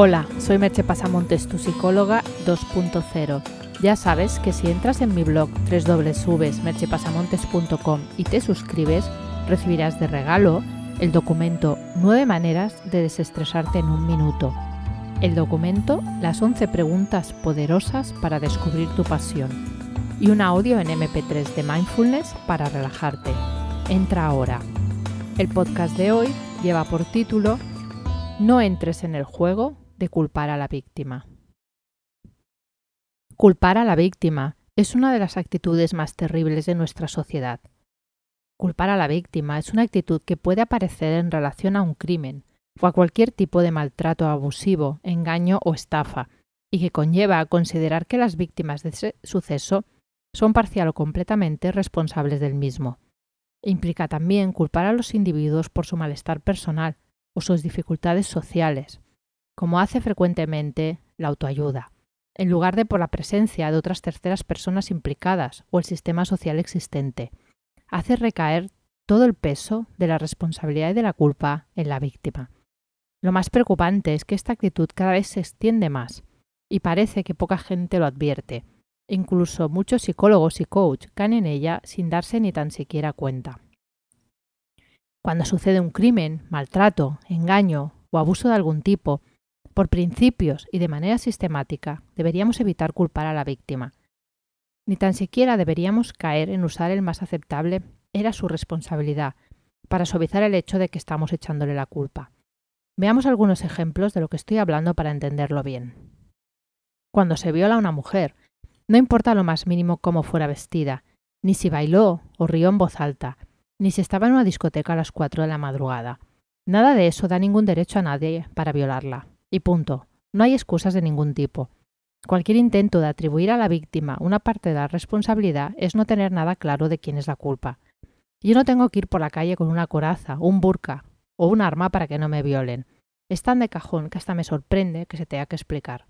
Hola, soy Merche Pasamontes, tu psicóloga 2.0. Ya sabes que si entras en mi blog www.merchepasamontes.com y te suscribes, recibirás de regalo el documento 9 maneras de desestresarte en un minuto. El documento Las 11 preguntas poderosas para descubrir tu pasión y un audio en MP3 de mindfulness para relajarte. Entra ahora. El podcast de hoy lleva por título No entres en el juego de culpar a la víctima. Culpar a la víctima es una de las actitudes más terribles de nuestra sociedad. Culpar a la víctima es una actitud que puede aparecer en relación a un crimen o a cualquier tipo de maltrato abusivo, engaño o estafa, y que conlleva a considerar que las víctimas de ese suceso son parcial o completamente responsables del mismo. Implica también culpar a los individuos por su malestar personal o sus dificultades sociales, como hace frecuentemente la autoayuda, en lugar de por la presencia de otras terceras personas implicadas o el sistema social existente. Hace recaer todo el peso de la responsabilidad y de la culpa en la víctima. Lo más preocupante es que esta actitud cada vez se extiende más y parece que poca gente lo advierte. Incluso muchos psicólogos y coach caen en ella sin darse ni tan siquiera cuenta. Cuando sucede un crimen, maltrato, engaño o abuso de algún tipo, por principios y de manera sistemática, deberíamos evitar culpar a la víctima. Ni tan siquiera deberíamos caer en usar el más aceptable era su responsabilidad, para suavizar el hecho de que estamos echándole la culpa. Veamos algunos ejemplos de lo que estoy hablando para entenderlo bien. Cuando se viola a una mujer, no importa lo más mínimo cómo fuera vestida, ni si bailó o rió en voz alta, ni si estaba en una discoteca a las 4 de la madrugada. Nada de eso da ningún derecho a nadie para violarla. Y punto. No hay excusas de ningún tipo. Cualquier intento de atribuir a la víctima una parte de la responsabilidad es no tener nada claro de quién es la culpa. Yo no tengo que ir por la calle con una coraza, un burka o un arma para que no me violen. Es tan de cajón que hasta me sorprende que se tenga que explicar.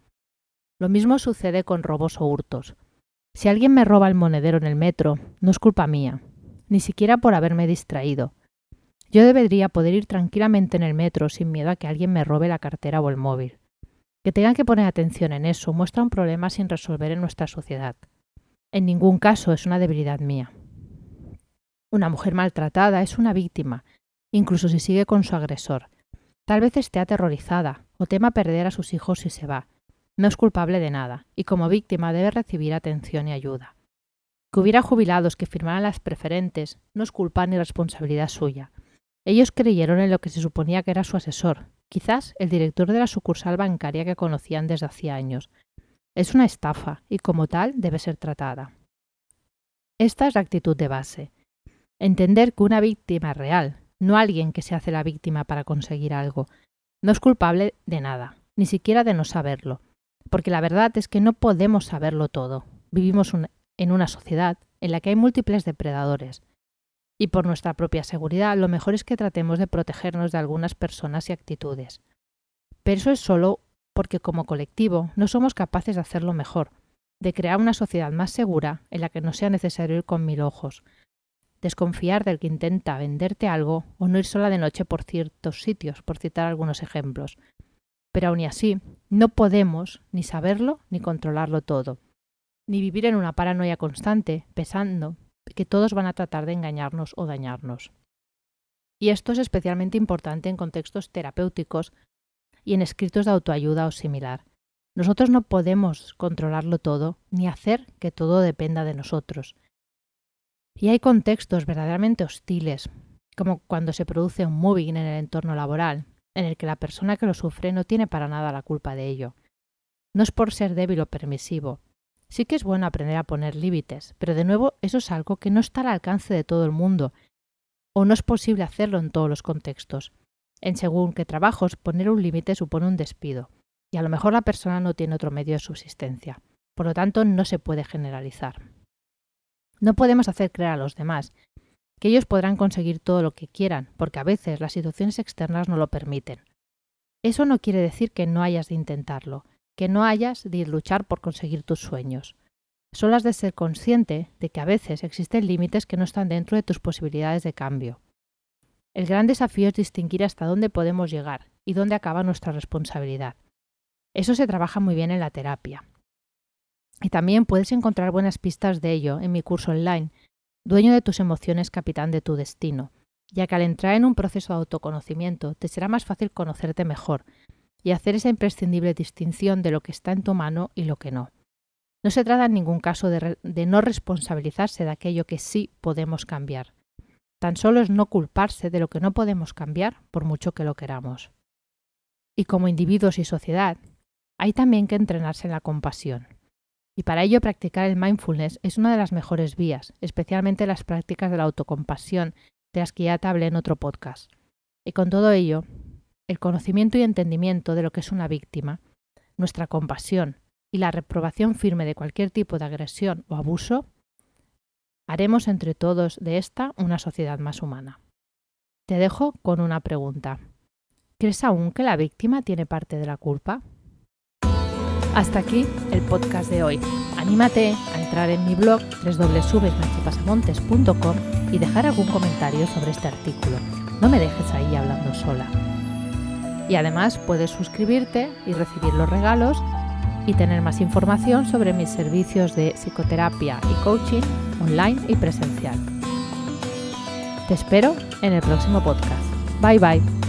Lo mismo sucede con robos o hurtos. Si alguien me roba el monedero en el metro, no es culpa mía, ni siquiera por haberme distraído. Yo debería poder ir tranquilamente en el metro sin miedo a que alguien me robe la cartera o el móvil. Que tengan que poner atención en eso muestra un problema sin resolver en nuestra sociedad. En ningún caso es una debilidad mía. Una mujer maltratada es una víctima, incluso si sigue con su agresor. Tal vez esté aterrorizada o tema perder a sus hijos si se va. No es culpable de nada y como víctima debe recibir atención y ayuda. Que hubiera jubilados que firmaran las preferentes no es culpa ni responsabilidad suya. Ellos creyeron en lo que se suponía que era su asesor, quizás el director de la sucursal bancaria que conocían desde hacía años. Es una estafa y como tal debe ser tratada. Esta es la actitud de base. Entender que una víctima real, no alguien que se hace la víctima para conseguir algo, no es culpable de nada, ni siquiera de no saberlo, porque la verdad es que no podemos saberlo todo. Vivimos en una sociedad en la que hay múltiples depredadores, y por nuestra propia seguridad, lo mejor es que tratemos de protegernos de algunas personas y actitudes. Pero eso es solo porque como colectivo no somos capaces de hacerlo mejor, de crear una sociedad más segura en la que no sea necesario ir con mil ojos, desconfiar del que intenta venderte algo o no ir sola de noche por ciertos sitios, por citar algunos ejemplos. Pero aun así, no podemos ni saberlo ni controlarlo todo, ni vivir en una paranoia constante, pensando que todos van a tratar de engañarnos o dañarnos. Y esto es especialmente importante en contextos terapéuticos y en escritos de autoayuda o similar. Nosotros no podemos controlarlo todo ni hacer que todo dependa de nosotros. Y hay contextos verdaderamente hostiles, como cuando se produce un moving en el entorno laboral, en el que la persona que lo sufre no tiene para nada la culpa de ello. No es por ser débil o permisivo, Sí que es bueno aprender a poner límites, pero de nuevo eso es algo que no está al alcance de todo el mundo, o no es posible hacerlo en todos los contextos. En según qué trabajos, poner un límite supone un despido, y a lo mejor la persona no tiene otro medio de subsistencia. Por lo tanto, no se puede generalizar. No podemos hacer creer a los demás que ellos podrán conseguir todo lo que quieran, porque a veces las situaciones externas no lo permiten. Eso no quiere decir que no hayas de intentarlo, que no hayas de luchar por conseguir tus sueños. Solo has de ser consciente de que a veces existen límites que no están dentro de tus posibilidades de cambio. El gran desafío es distinguir hasta dónde podemos llegar y dónde acaba nuestra responsabilidad. Eso se trabaja muy bien en la terapia. Y también puedes encontrar buenas pistas de ello en mi curso online, Dueño de tus emociones, capitán de tu destino, ya que al entrar en un proceso de autoconocimiento te será más fácil conocerte mejor y hacer esa imprescindible distinción de lo que está en tu mano y lo que no. No se trata en ningún caso de, de no responsabilizarse de aquello que sí podemos cambiar. Tan solo es no culparse de lo que no podemos cambiar por mucho que lo queramos. Y como individuos y sociedad, hay también que entrenarse en la compasión. Y para ello practicar el mindfulness es una de las mejores vías, especialmente las prácticas de la autocompasión, de las que ya te hablé en otro podcast. Y con todo ello, el conocimiento y entendimiento de lo que es una víctima, nuestra compasión y la reprobación firme de cualquier tipo de agresión o abuso, haremos entre todos de esta una sociedad más humana. Te dejo con una pregunta. ¿Crees aún que la víctima tiene parte de la culpa? Hasta aquí el podcast de hoy. Anímate a entrar en mi blog www.machipasamontes.com y dejar algún comentario sobre este artículo. No me dejes ahí hablando sola. Y además puedes suscribirte y recibir los regalos y tener más información sobre mis servicios de psicoterapia y coaching online y presencial. Te espero en el próximo podcast. Bye bye.